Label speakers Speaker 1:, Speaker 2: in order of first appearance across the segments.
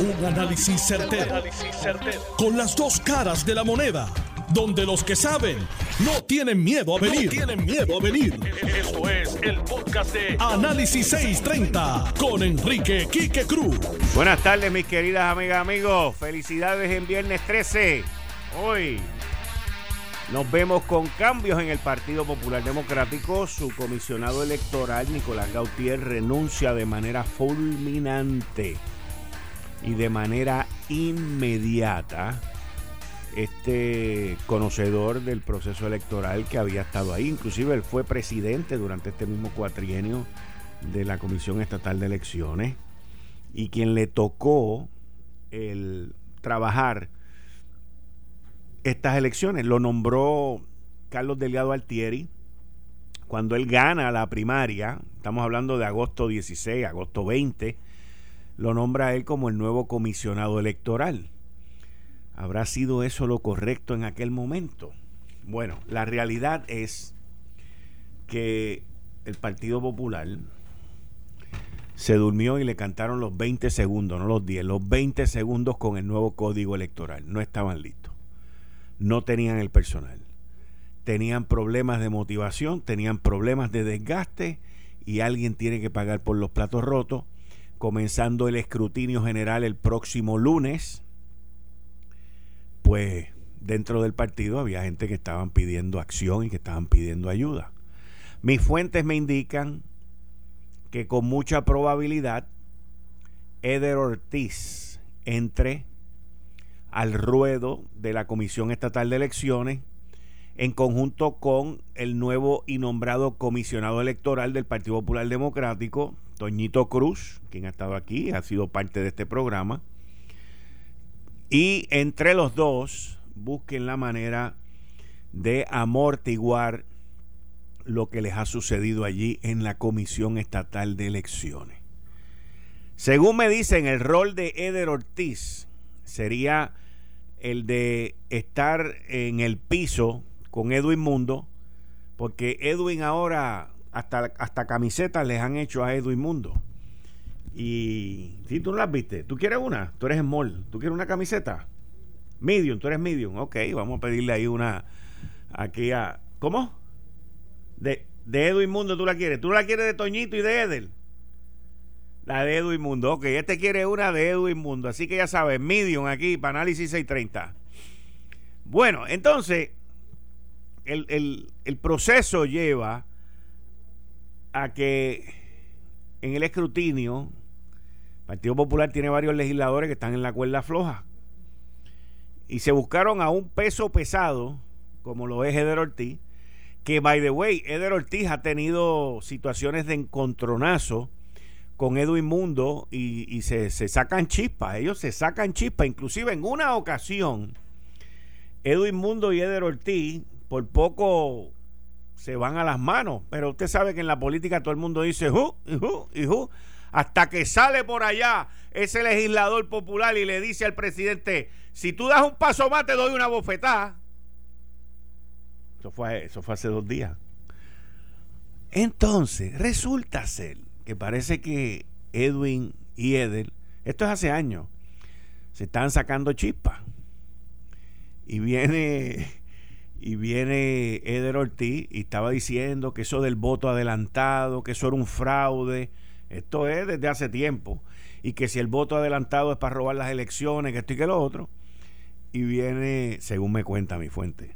Speaker 1: Un análisis certero, Con las dos caras de la moneda. Donde los que saben no tienen miedo a venir. tienen miedo a venir. Esto es el podcast de Análisis 630 con Enrique Quique Cruz.
Speaker 2: Buenas tardes, mis queridas amigas, amigos. Felicidades en viernes 13. Hoy nos vemos con cambios en el Partido Popular Democrático. Su comisionado electoral, Nicolás Gautier, renuncia de manera fulminante y de manera inmediata este conocedor del proceso electoral que había estado ahí. Inclusive él fue presidente durante este mismo cuatrienio de la Comisión Estatal de Elecciones y quien le tocó el trabajar estas elecciones. Lo nombró Carlos Delgado Altieri cuando él gana la primaria, estamos hablando de agosto 16, agosto 20, lo nombra él como el nuevo comisionado electoral. ¿Habrá sido eso lo correcto en aquel momento? Bueno, la realidad es que el Partido Popular se durmió y le cantaron los 20 segundos, no los 10, los 20 segundos con el nuevo código electoral. No estaban listos. No tenían el personal. Tenían problemas de motivación, tenían problemas de desgaste y alguien tiene que pagar por los platos rotos comenzando el escrutinio general el próximo lunes, pues dentro del partido había gente que estaban pidiendo acción y que estaban pidiendo ayuda. Mis fuentes me indican que con mucha probabilidad Eder Ortiz entre al ruedo de la Comisión Estatal de Elecciones en conjunto con el nuevo y nombrado comisionado electoral del Partido Popular Democrático, Toñito Cruz, quien ha estado aquí, ha sido parte de este programa. Y entre los dos busquen la manera de amortiguar lo que les ha sucedido allí en la Comisión Estatal de Elecciones. Según me dicen, el rol de Eder Ortiz sería el de estar en el piso con Edwin Mundo, porque Edwin ahora hasta, hasta camisetas les han hecho a Edwin Mundo. Y si tú no las viste, ¿tú quieres una? Tú eres small. ¿Tú quieres una camiseta? Medium, tú eres medium. Ok, vamos a pedirle ahí una aquí a. ¿Cómo? De, de Edwin Mundo tú la quieres. ¿Tú la quieres de Toñito y de Edel? La de Edwin Mundo. Ok, este quiere una de Edwin Mundo. Así que ya sabes, medium aquí para análisis 630. Bueno, entonces, el, el, el proceso lleva a que en el escrutinio, el Partido Popular tiene varios legisladores que están en la cuerda floja. Y se buscaron a un peso pesado, como lo es Eder Ortiz, que, by the way, Eder Ortiz ha tenido situaciones de encontronazo con Edwin Mundo y, se, se, sacan chispas. Ellos se sacan chispas. Inclusive en una ocasión, Edwin Mundo y Eder Ortiz, por poco se van a las manos. Pero usted sabe que en la política todo el mundo dice, ¡Ju! y ¡Ju! hasta que sale por allá ese legislador popular y le dice al presidente, si tú das un paso más te doy una bofetada. Eso fue, eso fue hace dos días. Entonces, resulta ser que parece que Edwin y Edel, esto es hace años, se están sacando chispas. Y viene y viene Eder Ortiz y estaba diciendo que eso del voto adelantado, que eso era un fraude. Esto es desde hace tiempo. Y que si el voto adelantado es para robar las elecciones, que esto y que lo otro. Y viene, según me cuenta mi fuente,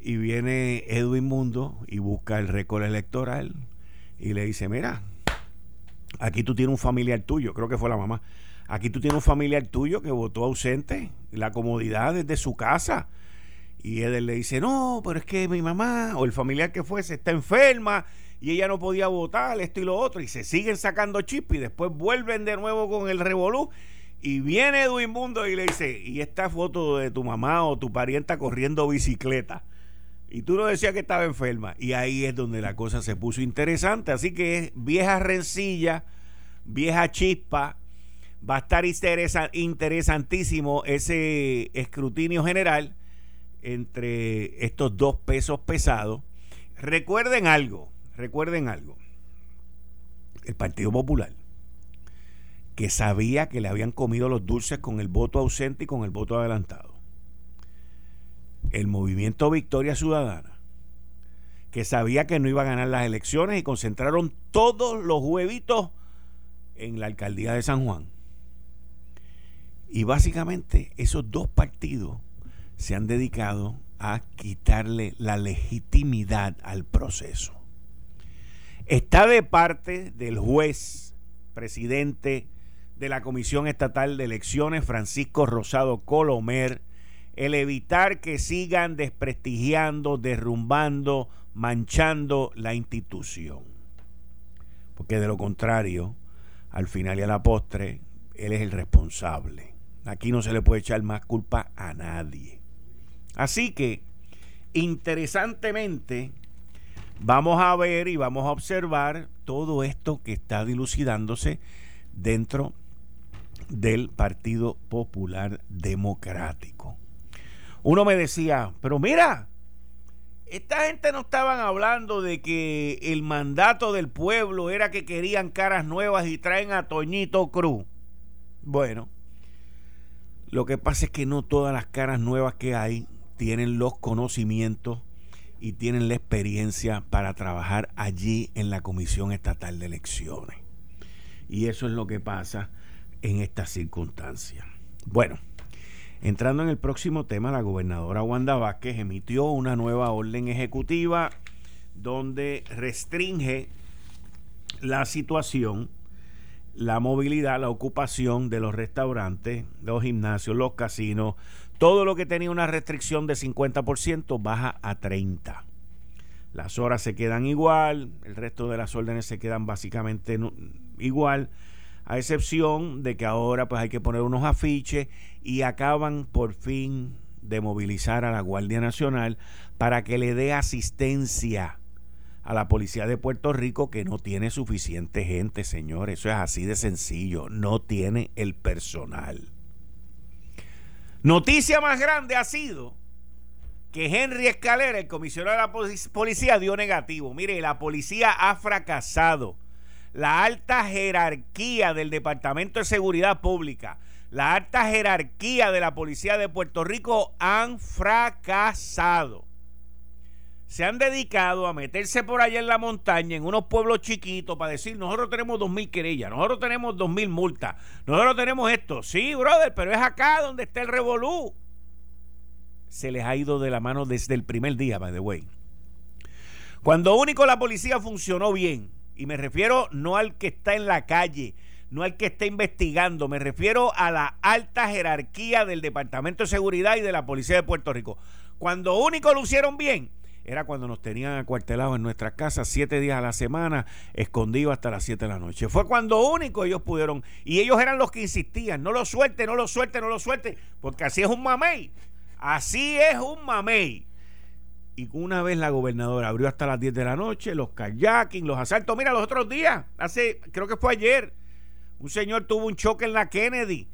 Speaker 2: y viene Edwin Mundo y busca el récord electoral y le dice, mira, aquí tú tienes un familiar tuyo, creo que fue la mamá, aquí tú tienes un familiar tuyo que votó ausente, la comodidad desde su casa y él le dice, no, pero es que mi mamá o el familiar que fuese está enferma y ella no podía votar, esto y lo otro. Y se siguen sacando chips y después vuelven de nuevo con el revolú. Y viene Edwin y le dice, y esta foto de tu mamá o tu parienta corriendo bicicleta. Y tú no decías que estaba enferma. Y ahí es donde la cosa se puso interesante. Así que es vieja rencilla, vieja chispa. Va a estar interesantísimo ese escrutinio general entre estos dos pesos pesados. Recuerden algo, recuerden algo. El Partido Popular que sabía que le habían comido los dulces con el voto ausente y con el voto adelantado. El movimiento Victoria Ciudadana, que sabía que no iba a ganar las elecciones y concentraron todos los huevitos en la alcaldía de San Juan. Y básicamente esos dos partidos se han dedicado a quitarle la legitimidad al proceso. Está de parte del juez, presidente de la Comisión Estatal de Elecciones, Francisco Rosado Colomer, el evitar que sigan desprestigiando, derrumbando, manchando la institución. Porque de lo contrario, al final y a la postre, él es el responsable. Aquí no se le puede echar más culpa a nadie. Así que, interesantemente, vamos a ver y vamos a observar todo esto que está dilucidándose dentro del Partido Popular Democrático. Uno me decía, pero mira, esta gente no estaban hablando de que el mandato del pueblo era que querían caras nuevas y traen a Toñito Cruz. Bueno, lo que pasa es que no todas las caras nuevas que hay tienen los conocimientos y tienen la experiencia para trabajar allí en la Comisión Estatal de Elecciones. Y eso es lo que pasa en estas circunstancias. Bueno, entrando en el próximo tema, la gobernadora Wanda Vázquez emitió una nueva orden ejecutiva donde restringe la situación, la movilidad, la ocupación de los restaurantes, los gimnasios, los casinos, todo lo que tenía una restricción de 50% baja a 30%. Las horas se quedan igual, el resto de las órdenes se quedan básicamente igual, a excepción de que ahora pues hay que poner unos afiches y acaban por fin de movilizar a la Guardia Nacional para que le dé asistencia a la policía de Puerto Rico que no tiene suficiente gente, señores. Eso es así de sencillo. No tiene el personal. Noticia más grande ha sido que Henry Escalera, el comisionado de la policía, dio negativo. Mire, la policía ha fracasado. La alta jerarquía del Departamento de Seguridad Pública, la alta jerarquía de la policía de Puerto Rico han fracasado se han dedicado a meterse por allá en la montaña, en unos pueblos chiquitos, para decir, nosotros tenemos dos mil querellas, nosotros tenemos dos mil multas, nosotros tenemos esto. Sí, brother, pero es acá donde está el revolú. Se les ha ido de la mano desde el primer día, by the way. Cuando único la policía funcionó bien, y me refiero no al que está en la calle, no al que está investigando, me refiero a la alta jerarquía del Departamento de Seguridad y de la Policía de Puerto Rico. Cuando único lo hicieron bien, era cuando nos tenían acuartelados en nuestras casas siete días a la semana, escondidos hasta las siete de la noche. Fue cuando único ellos pudieron, y ellos eran los que insistían, no lo suelte, no lo suelte, no lo suelte, porque así es un mamey, así es un mamey. Y una vez la gobernadora abrió hasta las 10 de la noche, los kayaking, los asaltos, mira, los otros días, hace, creo que fue ayer, un señor tuvo un choque en la Kennedy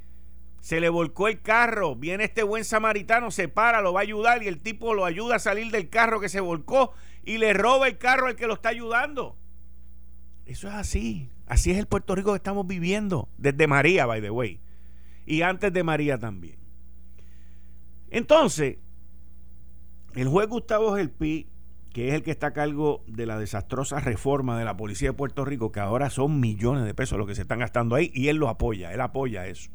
Speaker 2: se le volcó el carro, viene este buen samaritano, se para, lo va a ayudar y el tipo lo ayuda a salir del carro que se volcó y le roba el carro al que lo está ayudando. Eso es así, así es el Puerto Rico que estamos viviendo, desde María, by the way, y antes de María también. Entonces, el juez Gustavo Gelpi, que es el que está a cargo de la desastrosa reforma de la policía de Puerto Rico, que ahora son millones de pesos los que se están gastando ahí, y él lo apoya, él apoya eso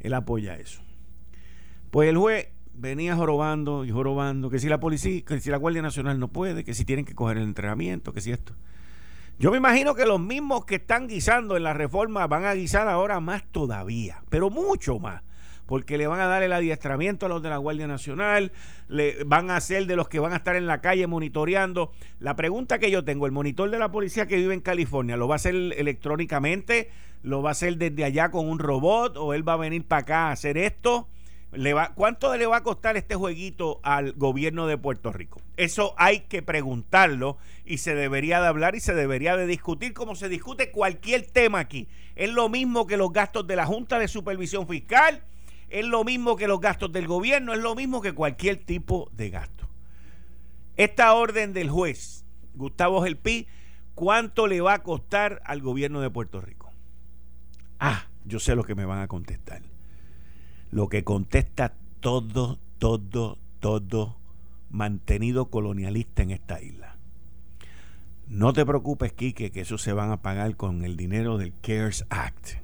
Speaker 2: él apoya eso. Pues el juez venía jorobando y jorobando que si la policía, que si la Guardia Nacional no puede, que si tienen que coger el entrenamiento, que si esto. Yo me imagino que los mismos que están guisando en la reforma van a guisar ahora más todavía, pero mucho más, porque le van a dar el adiestramiento a los de la Guardia Nacional, le van a hacer de los que van a estar en la calle monitoreando. La pregunta que yo tengo, el monitor de la policía que vive en California, ¿lo va a hacer electrónicamente? Lo va a hacer desde allá con un robot o él va a venir para acá a hacer esto. Le va, ¿Cuánto le va a costar este jueguito al gobierno de Puerto Rico? Eso hay que preguntarlo y se debería de hablar y se debería de discutir como se discute cualquier tema aquí. Es lo mismo que los gastos de la Junta de Supervisión Fiscal, es lo mismo que los gastos del gobierno, es lo mismo que cualquier tipo de gasto. Esta orden del juez, Gustavo Gelpi, ¿cuánto le va a costar al gobierno de Puerto Rico? Ah, yo sé lo que me van a contestar. Lo que contesta todo, todo, todo mantenido colonialista en esta isla. No te preocupes, Quique, que eso se van a pagar con el dinero del CARES Act.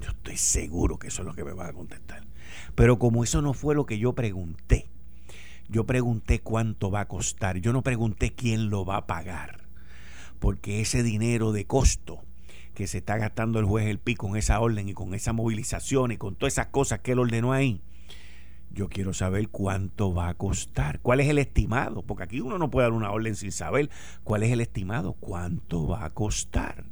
Speaker 2: Yo estoy seguro que eso es lo que me van a contestar. Pero como eso no fue lo que yo pregunté, yo pregunté cuánto va a costar. Yo no pregunté quién lo va a pagar. Porque ese dinero de costo que se está gastando el juez El Pi con esa orden y con esa movilización y con todas esas cosas que él ordenó ahí, yo quiero saber cuánto va a costar, cuál es el estimado, porque aquí uno no puede dar una orden sin saber cuál es el estimado, cuánto va a costar.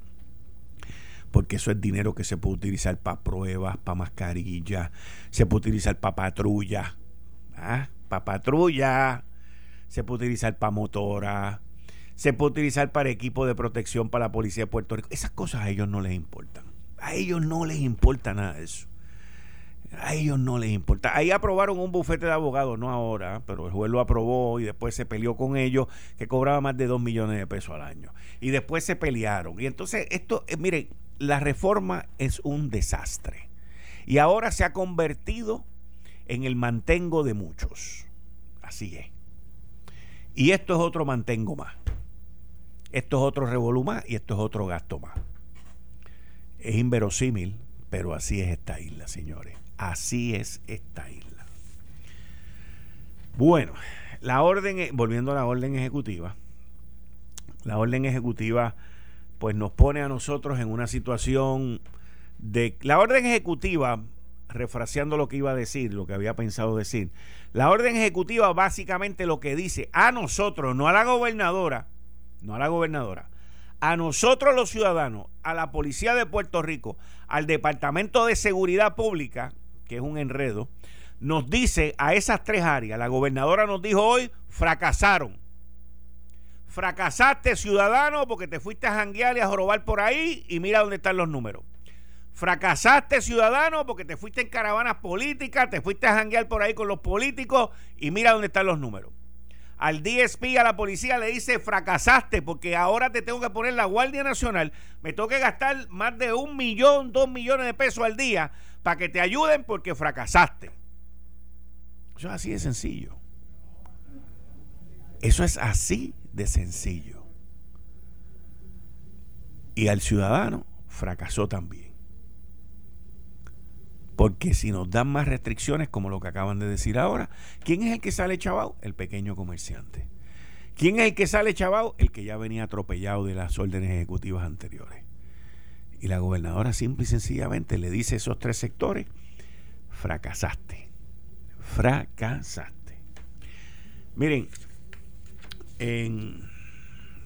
Speaker 2: Porque eso es dinero que se puede utilizar para pruebas, para mascarillas, se puede utilizar para patrulla, ¿ah? para patrulla, se puede utilizar para motora, se puede utilizar para equipo de protección para la policía de Puerto Rico. Esas cosas a ellos no les importan. A ellos no les importa nada de eso. A ellos no les importa. Ahí aprobaron un bufete de abogados, no ahora, pero el juez lo aprobó y después se peleó con ellos, que cobraba más de 2 millones de pesos al año. Y después se pelearon. Y entonces, esto, eh, miren, la reforma es un desastre. Y ahora se ha convertido en el mantengo de muchos. Así es. Y esto es otro mantengo más. Esto es otro revolú más y esto es otro gasto más. Es inverosímil, pero así es esta isla, señores. Así es esta isla. Bueno, la orden, e, volviendo a la orden ejecutiva, la orden ejecutiva pues nos pone a nosotros en una situación de... La orden ejecutiva, refraseando lo que iba a decir, lo que había pensado decir, la orden ejecutiva básicamente lo que dice a nosotros, no a la gobernadora, no a la gobernadora, a nosotros los ciudadanos, a la Policía de Puerto Rico, al Departamento de Seguridad Pública, que es un enredo, nos dice a esas tres áreas, la gobernadora nos dijo hoy, fracasaron. Fracasaste ciudadano porque te fuiste a janguear y a jorobar por ahí y mira dónde están los números. Fracasaste ciudadano porque te fuiste en caravanas políticas, te fuiste a janguear por ahí con los políticos y mira dónde están los números. Al DSP, a la policía le dice, fracasaste porque ahora te tengo que poner la Guardia Nacional, me tengo que gastar más de un millón, dos millones de pesos al día para que te ayuden porque fracasaste. Eso es así de sencillo. Eso es así de sencillo. Y al ciudadano fracasó también. Porque si nos dan más restricciones, como lo que acaban de decir ahora, ¿quién es el que sale chavao? El pequeño comerciante. ¿Quién es el que sale chavao? El que ya venía atropellado de las órdenes ejecutivas anteriores. Y la gobernadora simple y sencillamente le dice a esos tres sectores, fracasaste, fracasaste. Miren, en,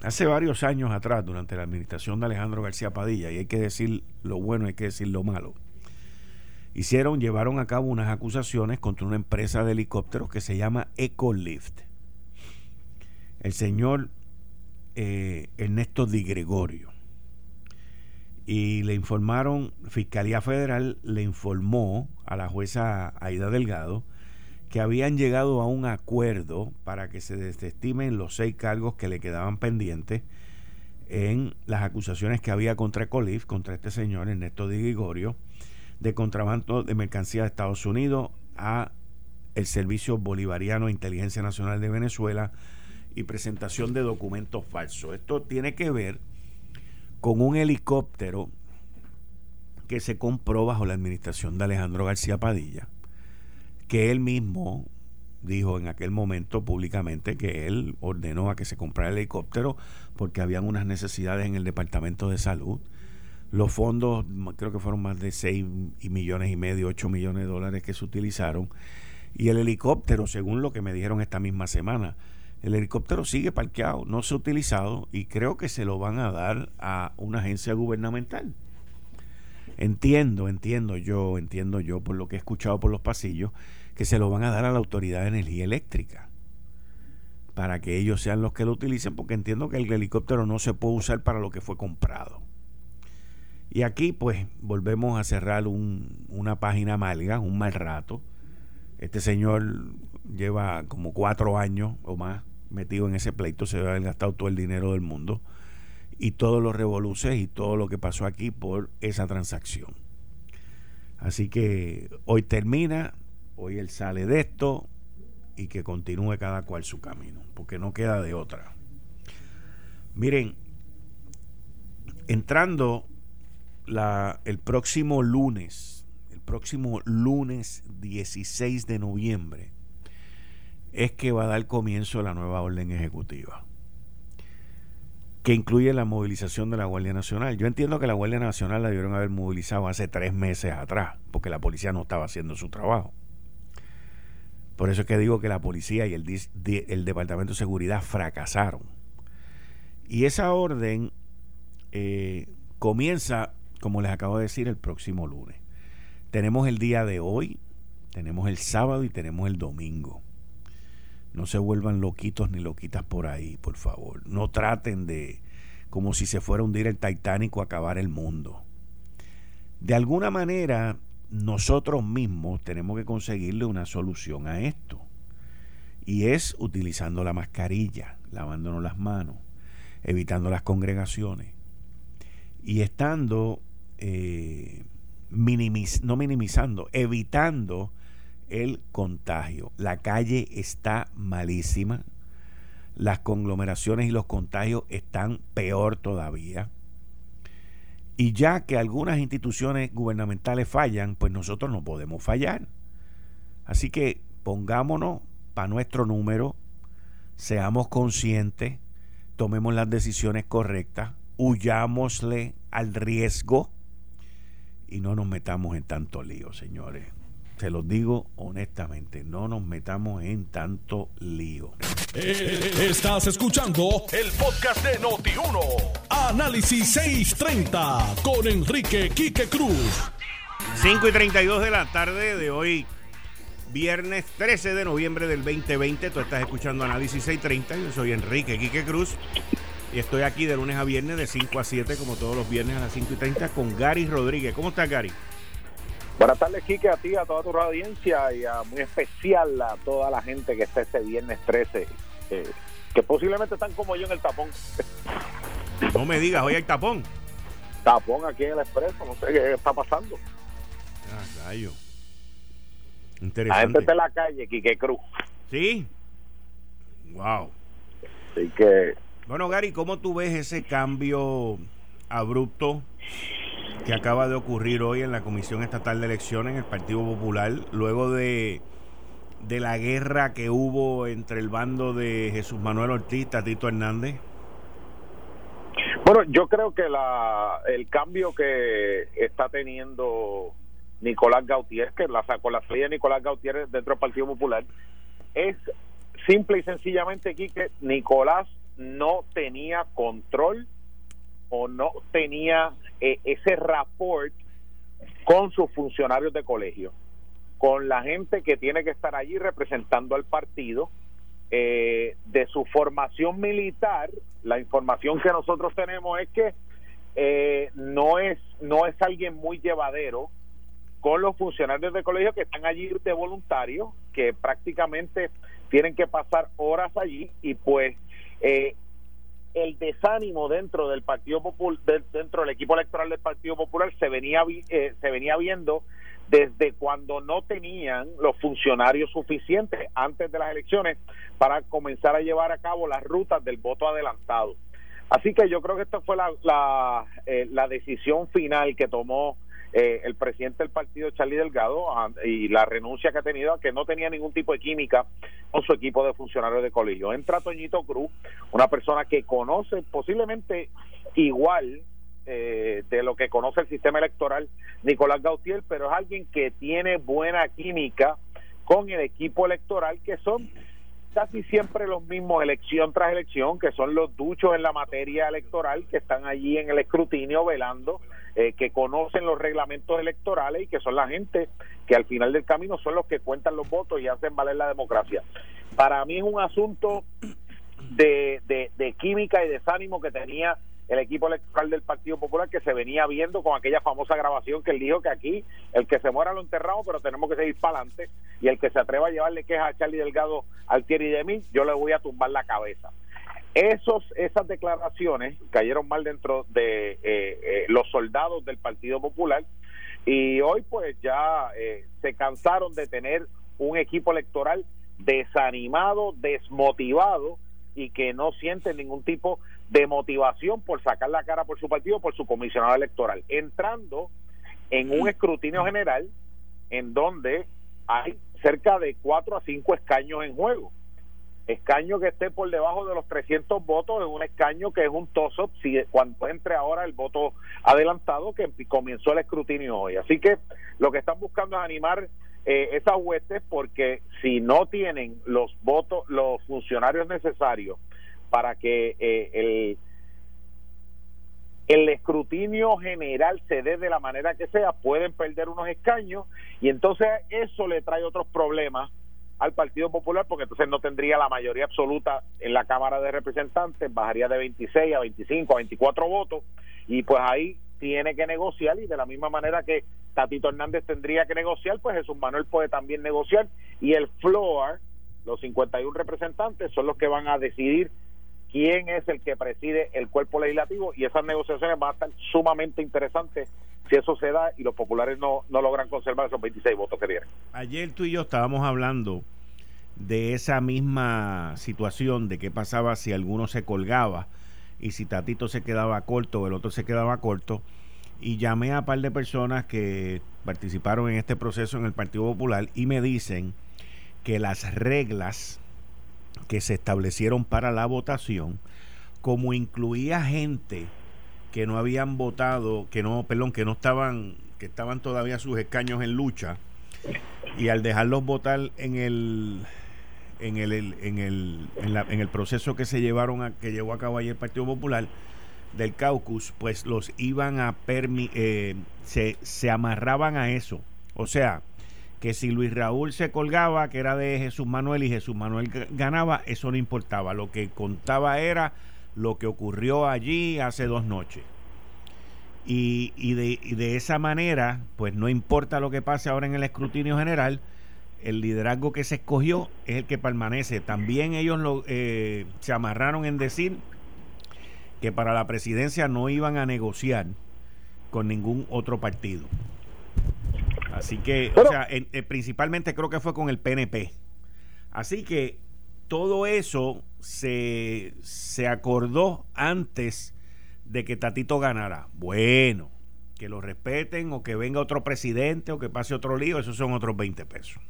Speaker 2: hace varios años atrás, durante la administración de Alejandro García Padilla, y hay que decir lo bueno, hay que decir lo malo, hicieron, llevaron a cabo unas acusaciones contra una empresa de helicópteros que se llama Ecolift. El señor eh, Ernesto Di Gregorio y le informaron, Fiscalía Federal le informó a la jueza Aida Delgado que habían llegado a un acuerdo para que se desestimen los seis cargos que le quedaban pendientes en las acusaciones que había contra Colif, contra este señor Ernesto Di Gregorio, de contrabando de mercancía de Estados Unidos a el Servicio Bolivariano de Inteligencia Nacional de Venezuela y presentación de documentos falsos. Esto tiene que ver con un helicóptero que se compró bajo la administración de Alejandro García Padilla, que él mismo dijo en aquel momento públicamente que él ordenó a que se comprara el helicóptero porque habían unas necesidades en el Departamento de Salud. Los fondos, creo que fueron más de 6 millones y medio, 8 millones de dólares que se utilizaron. Y el helicóptero, según lo que me dijeron esta misma semana, el helicóptero sigue parqueado, no se ha utilizado y creo que se lo van a dar a una agencia gubernamental. Entiendo, entiendo yo, entiendo yo por lo que he escuchado por los pasillos, que se lo van a dar a la Autoridad de Energía Eléctrica para que ellos sean los que lo utilicen, porque entiendo que el helicóptero no se puede usar para lo que fue comprado. Y aquí pues volvemos a cerrar una página amarga, un mal rato. Este señor lleva como cuatro años o más metido en ese pleito, se debe haber gastado todo el dinero del mundo y todos los revoluces y todo lo que pasó aquí por esa transacción. Así que hoy termina, hoy él sale de esto y que continúe cada cual su camino, porque no queda de otra. Miren, entrando el próximo lunes, el próximo lunes 16 de noviembre, es que va a dar comienzo la nueva orden ejecutiva que incluye la movilización de la Guardia Nacional. Yo entiendo que la Guardia Nacional la debieron haber movilizado hace tres meses atrás, porque la policía no estaba haciendo su trabajo. Por eso es que digo que la policía y el, el Departamento de Seguridad fracasaron. Y esa orden eh, comienza, como les acabo de decir, el próximo lunes. Tenemos el día de hoy, tenemos el sábado y tenemos el domingo. No se vuelvan loquitos ni loquitas por ahí, por favor. No traten de, como si se fuera a hundir el Titanic o acabar el mundo. De alguna manera, nosotros mismos tenemos que conseguirle una solución a esto. Y es utilizando la mascarilla, lavándonos las manos, evitando las congregaciones y estando, eh, no minimizando, evitando el contagio. La calle está malísima. Las conglomeraciones y los contagios están peor todavía. Y ya que algunas instituciones gubernamentales fallan, pues nosotros no podemos fallar. Así que pongámonos para nuestro número, seamos conscientes, tomemos las decisiones correctas, huyámosle al riesgo y no nos metamos en tanto lío, señores se los digo honestamente, no nos metamos en tanto lío.
Speaker 1: Eh, estás escuchando el podcast de Noti1. Análisis 630 con Enrique Quique Cruz.
Speaker 2: 5 y 32 de la tarde de hoy, viernes 13 de noviembre del 2020. Tú estás escuchando Análisis 630. Yo soy Enrique Quique Cruz. Y estoy aquí de lunes a viernes de 5 a 7, como todos los viernes a las 5 y 30, con Gary Rodríguez. ¿Cómo estás, Gary?
Speaker 3: Buenas tardes, Quique, a ti, a toda tu audiencia y a muy especial a toda la gente que está este viernes 13, eh, que posiblemente están como yo en el tapón.
Speaker 2: No me digas, hoy hay tapón.
Speaker 3: Tapón aquí en el expreso, no sé qué está pasando.
Speaker 2: Ah, rayo.
Speaker 3: Interesante. La gente está en la calle, Quique Cruz.
Speaker 2: Sí. Wow.
Speaker 3: Así que.
Speaker 2: Bueno, Gary, ¿cómo tú ves ese cambio abrupto que acaba de ocurrir hoy en la Comisión Estatal de Elecciones en el Partido Popular, luego de, de la guerra que hubo entre el bando de Jesús Manuel Ortiz y Tito Hernández?
Speaker 3: Bueno, yo creo que la, el cambio que está teniendo Nicolás Gautier, que la sacó la salida de Nicolás Gautier dentro del Partido Popular, es simple y sencillamente aquí que Nicolás no tenía control o no tenía eh, ese rapport con sus funcionarios de colegio, con la gente que tiene que estar allí representando al partido, eh, de su formación militar, la información que nosotros tenemos es que eh, no es no es alguien muy llevadero con los funcionarios de colegio que están allí de voluntarios, que prácticamente tienen que pasar horas allí y pues eh, el desánimo dentro del Partido Popular, dentro del equipo electoral del Partido Popular se venía eh, se venía viendo desde cuando no tenían los funcionarios suficientes antes de las elecciones para comenzar a llevar a cabo las rutas del voto adelantado. Así que yo creo que esta fue la, la, eh, la decisión final que tomó eh, el presidente del partido, Charlie Delgado, y la renuncia que ha tenido, que no tenía ningún tipo de química con su equipo de funcionarios de colegio. Entra Toñito Cruz, una persona que conoce posiblemente igual eh, de lo que conoce el sistema electoral Nicolás Gautier, pero es alguien que tiene buena química con el equipo electoral, que son casi siempre los mismos elección tras elección, que son los duchos en la materia electoral, que están allí en el escrutinio velando eh, que conocen los reglamentos electorales y que son la gente que al final del camino son los que cuentan los votos y hacen valer la democracia. Para mí es un asunto de, de, química y desánimo que tenía el equipo electoral del Partido Popular que se venía viendo con aquella famosa grabación que él dijo que aquí el que se muera lo enterramos, pero tenemos que seguir para adelante y el que se atreva a llevarle queja a Charlie Delgado al Thierry de mí, yo le voy a tumbar la cabeza. Esos, esas declaraciones cayeron mal dentro de eh, eh, los soldados del Partido Popular Y hoy pues ya eh, se cansaron de tener un equipo electoral desanimado, desmotivado y que no siente ningún tipo de motivación por sacar la cara por su partido, por su comisionado electoral, entrando en un escrutinio general en donde hay cerca de cuatro a cinco escaños en juego. Escaño que esté por debajo de los 300 votos es un escaño que es un toss-up si, cuando entre ahora el voto adelantado que comenzó el escrutinio hoy. Así que lo que están buscando es animar eh, esas huestes porque si no tienen los votos, los funcionarios necesarios para que eh, el el escrutinio general se dé de la manera que sea, pueden perder unos escaños y entonces eso le trae otros problemas al Partido Popular porque entonces no tendría la mayoría absoluta en la Cámara de Representantes, bajaría de 26 a 25 a 24 votos y pues ahí tiene que negociar y de la misma manera que Tatito Hernández tendría que negociar, pues Jesús Manuel puede también negociar y el floor, los 51 representantes son los que van a decidir quién es el que preside el cuerpo legislativo y esas negociaciones van a estar sumamente interesantes si eso se da y los populares no, no logran conservar esos 26 votos que tienen.
Speaker 2: Ayer tú y yo estábamos hablando de esa misma situación de qué pasaba si alguno se colgaba y si Tatito se quedaba corto o el otro se quedaba corto y llamé a un par de personas que participaron en este proceso en el Partido Popular y me dicen que las reglas que se establecieron para la votación, como incluía gente que no habían votado, que no, perdón, que no estaban, que estaban todavía sus escaños en lucha, y al dejarlos votar en el en el, en el, en, el proceso que se llevaron a, que llevó a cabo ayer el Partido Popular del caucus, pues los iban a permitir, eh, se, se amarraban a eso. O sea, que si Luis Raúl se colgaba, que era de Jesús Manuel y Jesús Manuel ganaba, eso no importaba. Lo que contaba era lo que ocurrió allí hace dos noches. Y, de, esa manera, pues no importa lo que pase ahora en el escrutinio general, el liderazgo que se escogió es el que permanece. También ellos lo, eh, se amarraron en decir que para la presidencia no iban a negociar con ningún otro partido. Así que, o sea, eh, principalmente creo que fue con el PNP. Así que todo eso se, se acordó antes de que Tatito ganara. Bueno, que lo respeten o que venga otro presidente o que pase otro lío, esos son otros 20 pesos.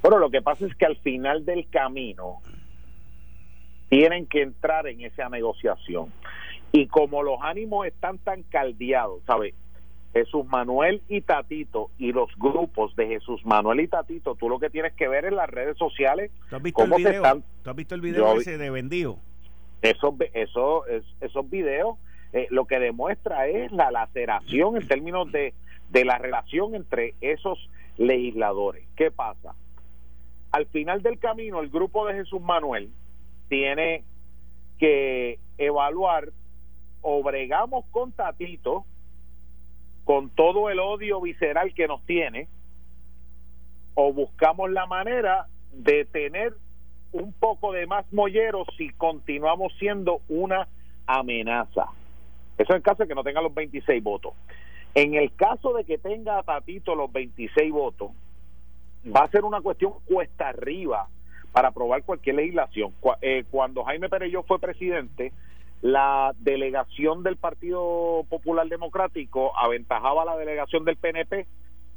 Speaker 3: Bueno, lo que pasa es que al final del camino tienen que entrar en esa negociación. Y como los ánimos están tan caldeados, ¿sabes? Jesús Manuel y Tatito y los grupos de Jesús Manuel y Tatito, tú lo que tienes que ver en las redes sociales.
Speaker 2: ¿Tú has visto el video? ¿Tú has visto el video ese de vendido?
Speaker 3: Esos, eso, esos videos eh, lo que demuestra es la laceración en términos de, de la relación entre esos legisladores. ¿Qué pasa? Al final del camino, el grupo de Jesús Manuel tiene que evaluar o bregamos con Tatito con todo el odio visceral que nos tiene, o buscamos la manera de tener un poco de más molleros si continuamos siendo una amenaza. Eso en caso de que no tenga los 26 votos. En el caso de que tenga a Tatito los 26 votos, va a ser una cuestión cuesta arriba para aprobar cualquier legislación. Eh, cuando Jaime Perello fue presidente, la delegación del Partido Popular Democrático aventajaba a la delegación del PNP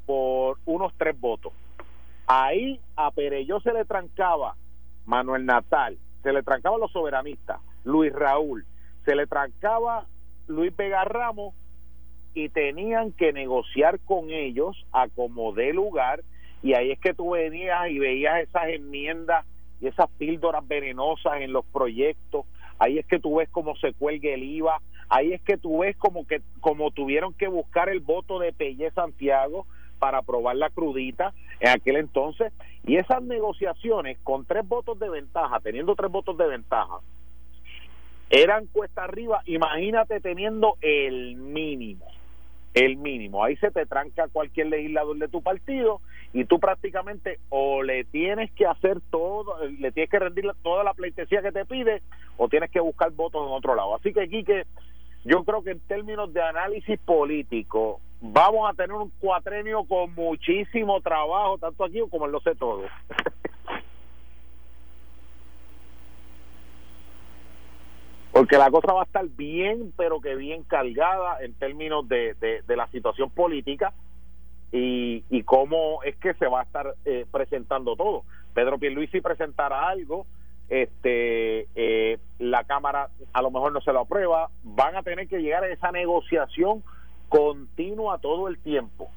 Speaker 3: por unos tres votos. Ahí a Pereyó se le trancaba Manuel Natal, se le trancaba los soberanistas, Luis Raúl, se le trancaba Luis Vega Ramos y tenían que negociar con ellos a como dé lugar y ahí es que tú venías y veías esas enmiendas y esas píldoras venenosas en los proyectos ahí es que tú ves cómo se cuelga el IVA, ahí es que tú ves como que como tuvieron que buscar el voto de Pelle Santiago para aprobar la crudita en aquel entonces y esas negociaciones con tres votos de ventaja, teniendo tres votos de ventaja, eran cuesta arriba, imagínate teniendo el mínimo el mínimo. Ahí se te tranca cualquier legislador de tu partido y tú prácticamente o le tienes que hacer todo, le tienes que rendir toda la pleitesía que te pide o tienes que buscar votos en otro lado. Así que, Quique, yo creo que en términos de análisis político vamos a tener un cuatrenio con muchísimo trabajo, tanto aquí como en lo sé todo. Porque la cosa va a estar bien, pero que bien cargada en términos de, de, la situación política y, y cómo es que se va a estar eh, presentando todo. Pedro Pierluisi presentará algo, este eh, la Cámara a lo mejor no se lo aprueba, van a tener que llegar a esa negociación continua todo el tiempo.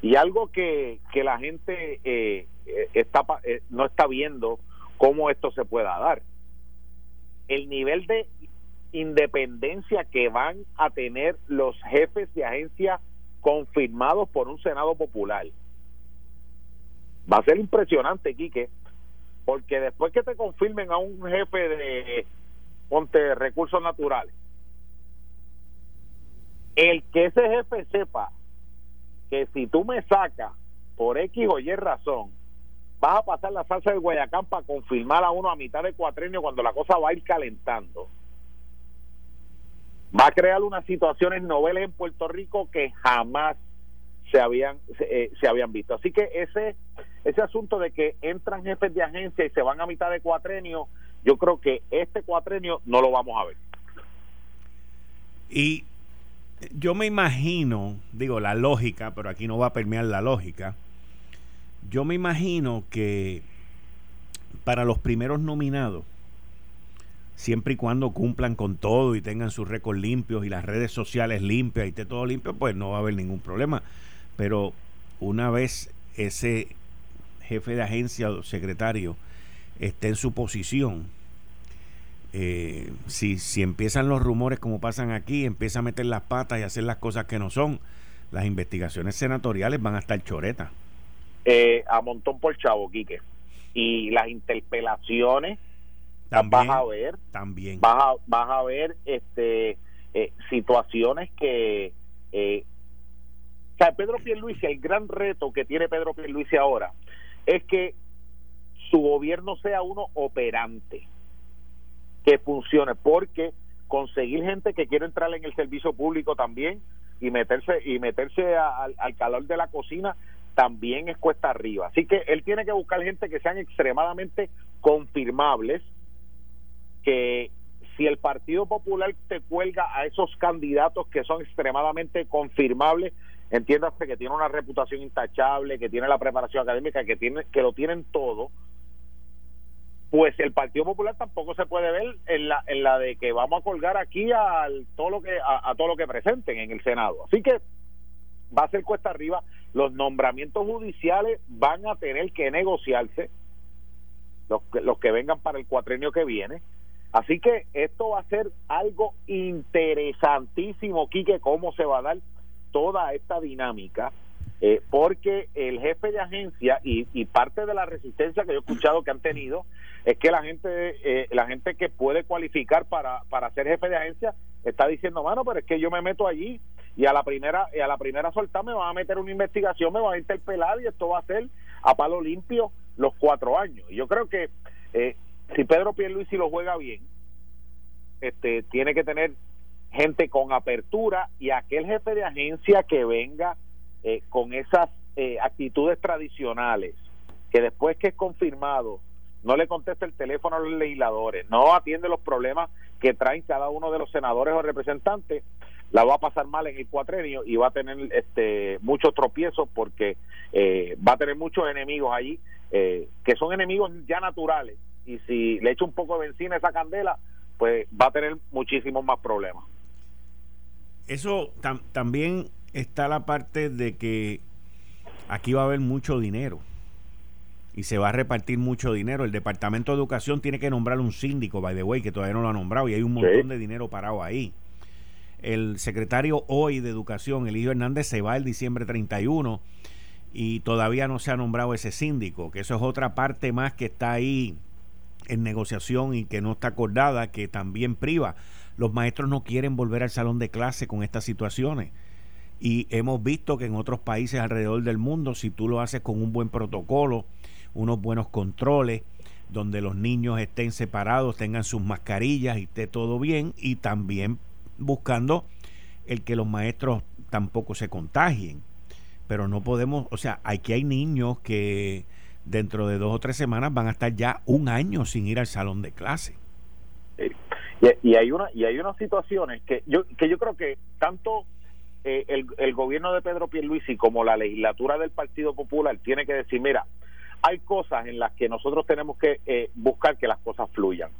Speaker 3: Y algo que, que la gente eh, eh, está, no está viendo cómo esto se pueda dar. El nivel de independencia que van a tener los jefes de agencia confirmados por un Senado Popular. Va a ser impresionante, Quique, porque después que te confirmen a un jefe de ponte recursos naturales, el que ese jefe sepa que si tú me sacas por X o Y razón, vas a pasar la salsa del Guayacán para confirmar a uno a mitad de cuatrienio cuando la cosa va a ir calentando. Va a crear unas situaciones noveles en Puerto Rico que jamás se habían eh, se, habían visto. Así que ese ese asunto de que entran jefes de agencia y se van a mitad de cuatrenio, yo creo que este cuatrenio no lo vamos a ver.
Speaker 2: Y yo me imagino, digo la lógica, pero aquí no va a permear la lógica. Yo me imagino que para los primeros nominados, siempre y cuando cumplan con todo y tengan sus récords limpios y las redes sociales limpias y esté todo limpio, pues no va a haber ningún problema. Pero una vez ese jefe de agencia o secretario esté en su posición, eh, si, si empiezan los rumores como pasan aquí, empieza a meter las patas y hacer las cosas que no son, las investigaciones senatoriales van a estar choretas.
Speaker 3: Eh, a montón por chavo, Quique. Y las interpelaciones vas a ver
Speaker 2: también
Speaker 3: vas a, vas a ver este eh, situaciones que eh, o sea, Pedro Pierluisi, el gran reto que tiene Pedro Pierluisi ahora es que su gobierno sea uno operante, que funcione, porque conseguir gente que quiere entrar en el servicio público también y meterse y meterse al, calor de la cocina también es cuesta arriba. Así que él tiene que buscar gente que sean extremadamente confirmables, que si el Partido Popular te cuelga a esos candidatos que son extremadamente confirmables, entiéndase que tiene una reputación intachable, que tiene la preparación académica, que tiene que lo tienen todo, pues el Partido Popular tampoco se puede ver en la en la de que vamos a colgar aquí al todo lo que a, todo lo que presenten en el Senado. Así que va a ser cuesta arriba, los nombramientos judiciales van a tener que negociarse los que, los que vengan para el cuatrenio que viene. Así que esto va a ser algo interesantísimo, Quique, cómo se va a dar toda esta dinámica, eh, porque el jefe de agencia y, parte de la resistencia que yo he escuchado que han tenido es que la gente eh, la gente que puede cualificar para, para ser jefe de agencia está diciendo, mano, pero es que yo me meto allí y a la primera y a la primera soltar me van a meter una investigación, me van a interpelar y esto va a ser a palo limpio los cuatro años. Y yo creo que eh, si Pedro Pierluisi lo juega bien, este tiene que tener gente con apertura y aquel jefe de agencia que venga eh, con esas eh, actitudes tradicionales, que después que es confirmado, no le contesta el teléfono a los legisladores, no atiende los problemas que traen cada uno de los senadores o representantes, la va a pasar mal en el cuatrenio y va a tener este muchos tropiezos porque eh, va a tener muchos enemigos allí que son enemigos ya naturales y si le echa un poco de benzina a esa candela pues va a tener muchísimos más problemas
Speaker 2: eso también está la parte de que aquí va a haber mucho dinero y se va a repartir mucho dinero. El Departamento de Educación tiene que nombrar un síndico, by the way, que todavía no lo ha nombrado y hay un montón de dinero parado ahí. El secretario hoy de Educación, Eligio Hernández, se va el diciembre 31 y todavía no se ha nombrado ese síndico, que eso es otra parte más que está ahí en negociación y que no está acordada, que también priva. Los maestros no quieren volver al salón de clase con estas situaciones. Y hemos visto que en otros países alrededor del mundo, si tú lo haces con un buen protocolo, unos buenos controles, donde los niños estén separados, tengan sus mascarillas y esté todo bien, y también buscando el que los maestros tampoco se contagien. Pero no podemos, o sea, aquí hay niños que dentro de dos o tres semanas van a estar ya un año sin ir al salón de clase.
Speaker 3: Y, hay una y hay unas situaciones que yo que yo creo que tanto eh, el, el gobierno de Pedro Pierluisi como la legislatura del Partido Popular tiene que decir, mira, hay cosas en las que nosotros tenemos que eh, buscar que las cosas fluyan.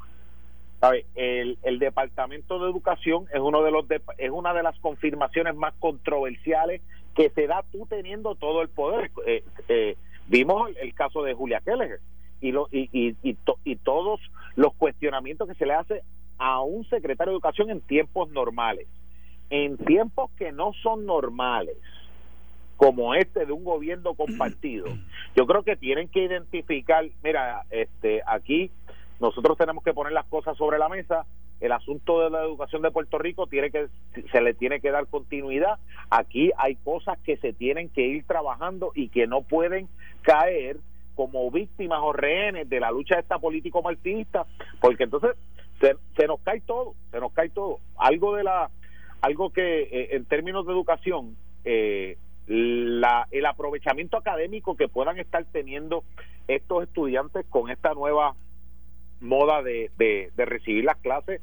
Speaker 3: ¿Sabe? El, el Departamento de Educación es uno de los es una de las confirmaciones más controversiales que se da tú teniendo todo el poder. Eh, eh, vimos el, caso de Julia Keller y, lo, y, y, y, todos los cuestionamientos que se le hace a un secretario de Educación en tiempos normales. En tiempos que no son normales, como este de un gobierno compartido, yo creo que tienen que identificar, mira, este aquí nosotros tenemos que poner las cosas sobre la mesa. El asunto de la educación de Puerto Rico tiene que se le tiene que dar continuidad. Aquí hay cosas que se tienen que ir trabajando y que no pueden caer como víctimas o rehenes de la lucha de esta político martinista, porque entonces se, se nos cae todo, se nos cae todo. Algo de la algo que eh, en términos de educación eh, la, el aprovechamiento académico que puedan estar teniendo estos estudiantes con esta nueva moda de, de, recibir las clases,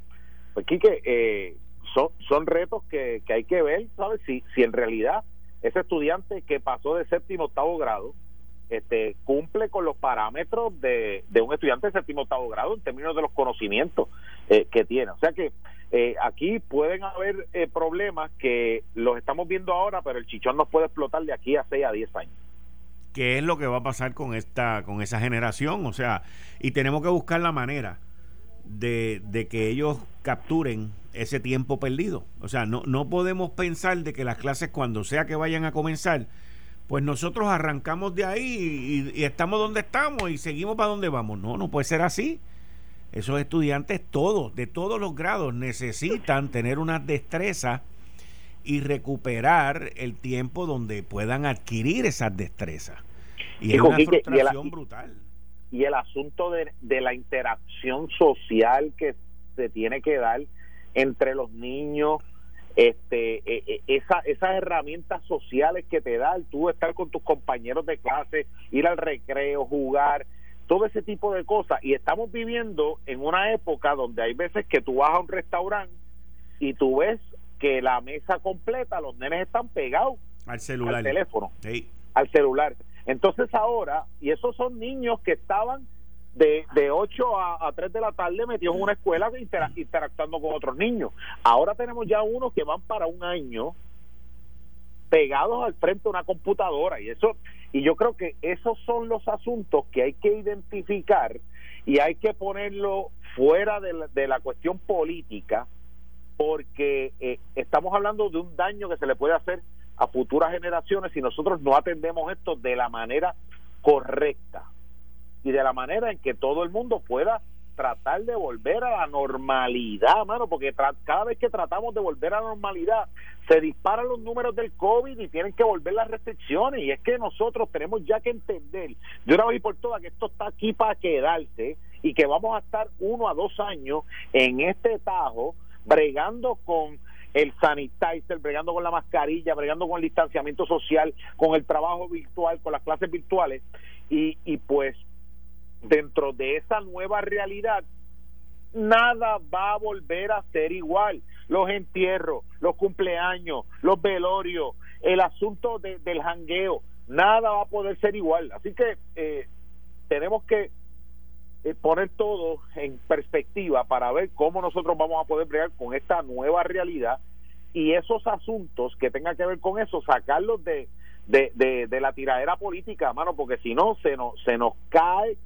Speaker 3: pues Quique, eh, son, son retos que, que hay que ver, ¿sabes? Si, si en realidad ese estudiante que pasó de séptimo octavo grado este, cumple con los parámetros de, de un estudiante de séptimo octavo grado en términos de los conocimientos eh, que tiene. O sea que eh, aquí pueden haber eh, problemas que los estamos viendo ahora, pero el chichón nos puede explotar de aquí a 6 a 10 años.
Speaker 2: ¿Qué es lo que va a pasar con esta con esa generación? O sea, y tenemos que buscar la manera de, de que ellos capturen ese tiempo perdido. O sea, no, no podemos pensar de que las clases cuando sea que vayan a comenzar, pues nosotros arrancamos de ahí y, estamos donde estamos y seguimos para donde vamos. No, no puede ser así. Esos estudiantes todos, de todos los grados, necesitan tener una destreza y recuperar el tiempo donde puedan adquirir esas destrezas. Y, es una frustración brutal.
Speaker 3: Y el asunto de, de la interacción social que se tiene que dar entre los niños, este e, e, esa, esas herramientas sociales que te da el tú estar con tus compañeros de clase, ir al recreo, jugar, todo ese tipo de cosas. Y estamos viviendo en una época donde hay veces que tú vas a un restaurante y tú ves que la mesa completa, los nenes están pegados
Speaker 2: al celular,
Speaker 3: al teléfono, al celular. Entonces ahora, y esos son niños que estaban de, de 8 a, a 3 de la tarde metidos en una escuela interactuando con otros niños. Ahora tenemos ya unos que van para un año pegados al frente de una computadora y eso y yo creo que esos son los asuntos que hay que identificar y hay que ponerlo fuera de la, de la cuestión política porque eh, estamos hablando de un daño que se le puede hacer a futuras generaciones si nosotros no atendemos esto de la manera correcta y de la manera en que todo el mundo pueda tratar de volver a la normalidad, mano, porque cada vez que tratamos de volver a la normalidad se disparan los números del COVID y tienen que volver las restricciones. Y es que nosotros tenemos ya que entender de una vez y por todas que esto está aquí para quedarse y que vamos a estar uno a dos años en este tajo bregando con el sanitizer, bregando con la mascarilla, bregando con el distanciamiento social, con el trabajo virtual, con las clases virtuales y, y pues dentro de esa nueva realidad, nada va a volver a ser igual. Los entierros, los cumpleaños, los velorios, el asunto del jangueo, nada va a poder ser igual. Así que eh, tenemos que poner todo en perspectiva para ver cómo nosotros vamos a poder bregar con esta nueva realidad y esos asuntos que tengan que ver con eso, sacarlos de, de, de, de la tiradera política, mano, porque si no, se nos, se nos cae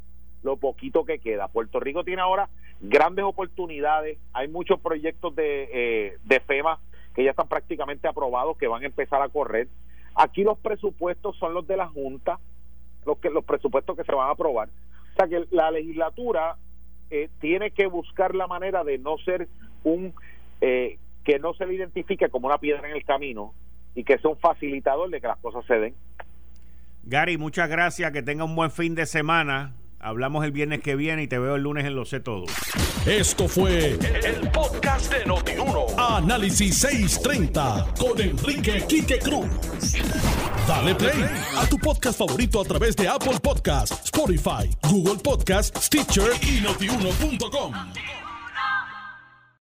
Speaker 3: lo poquito que queda. Puerto Rico tiene ahora grandes oportunidades, hay muchos proyectos de, eh, de FEMA que ya están prácticamente aprobados, que van a empezar a correr. Aquí los presupuestos son los de la Junta, los, que, los presupuestos que se van a aprobar. Sea que la legislatura eh, tiene que buscar la manera de no ser un, eh, que no se le identifique como una piedra en el camino y que sea un facilitador de que las cosas se den.
Speaker 2: Gary, muchas gracias, que tenga un buen fin de semana Hablamos el viernes que viene y te veo el lunes en Lo Sé Todo.
Speaker 1: Esto fue el, podcast de Notiuno. Análisis 630 con Enrique Quique Cruz. Dale play a tu podcast favorito a través de Apple Podcasts, Spotify, Google Podcasts, Stitcher y notiuno.com.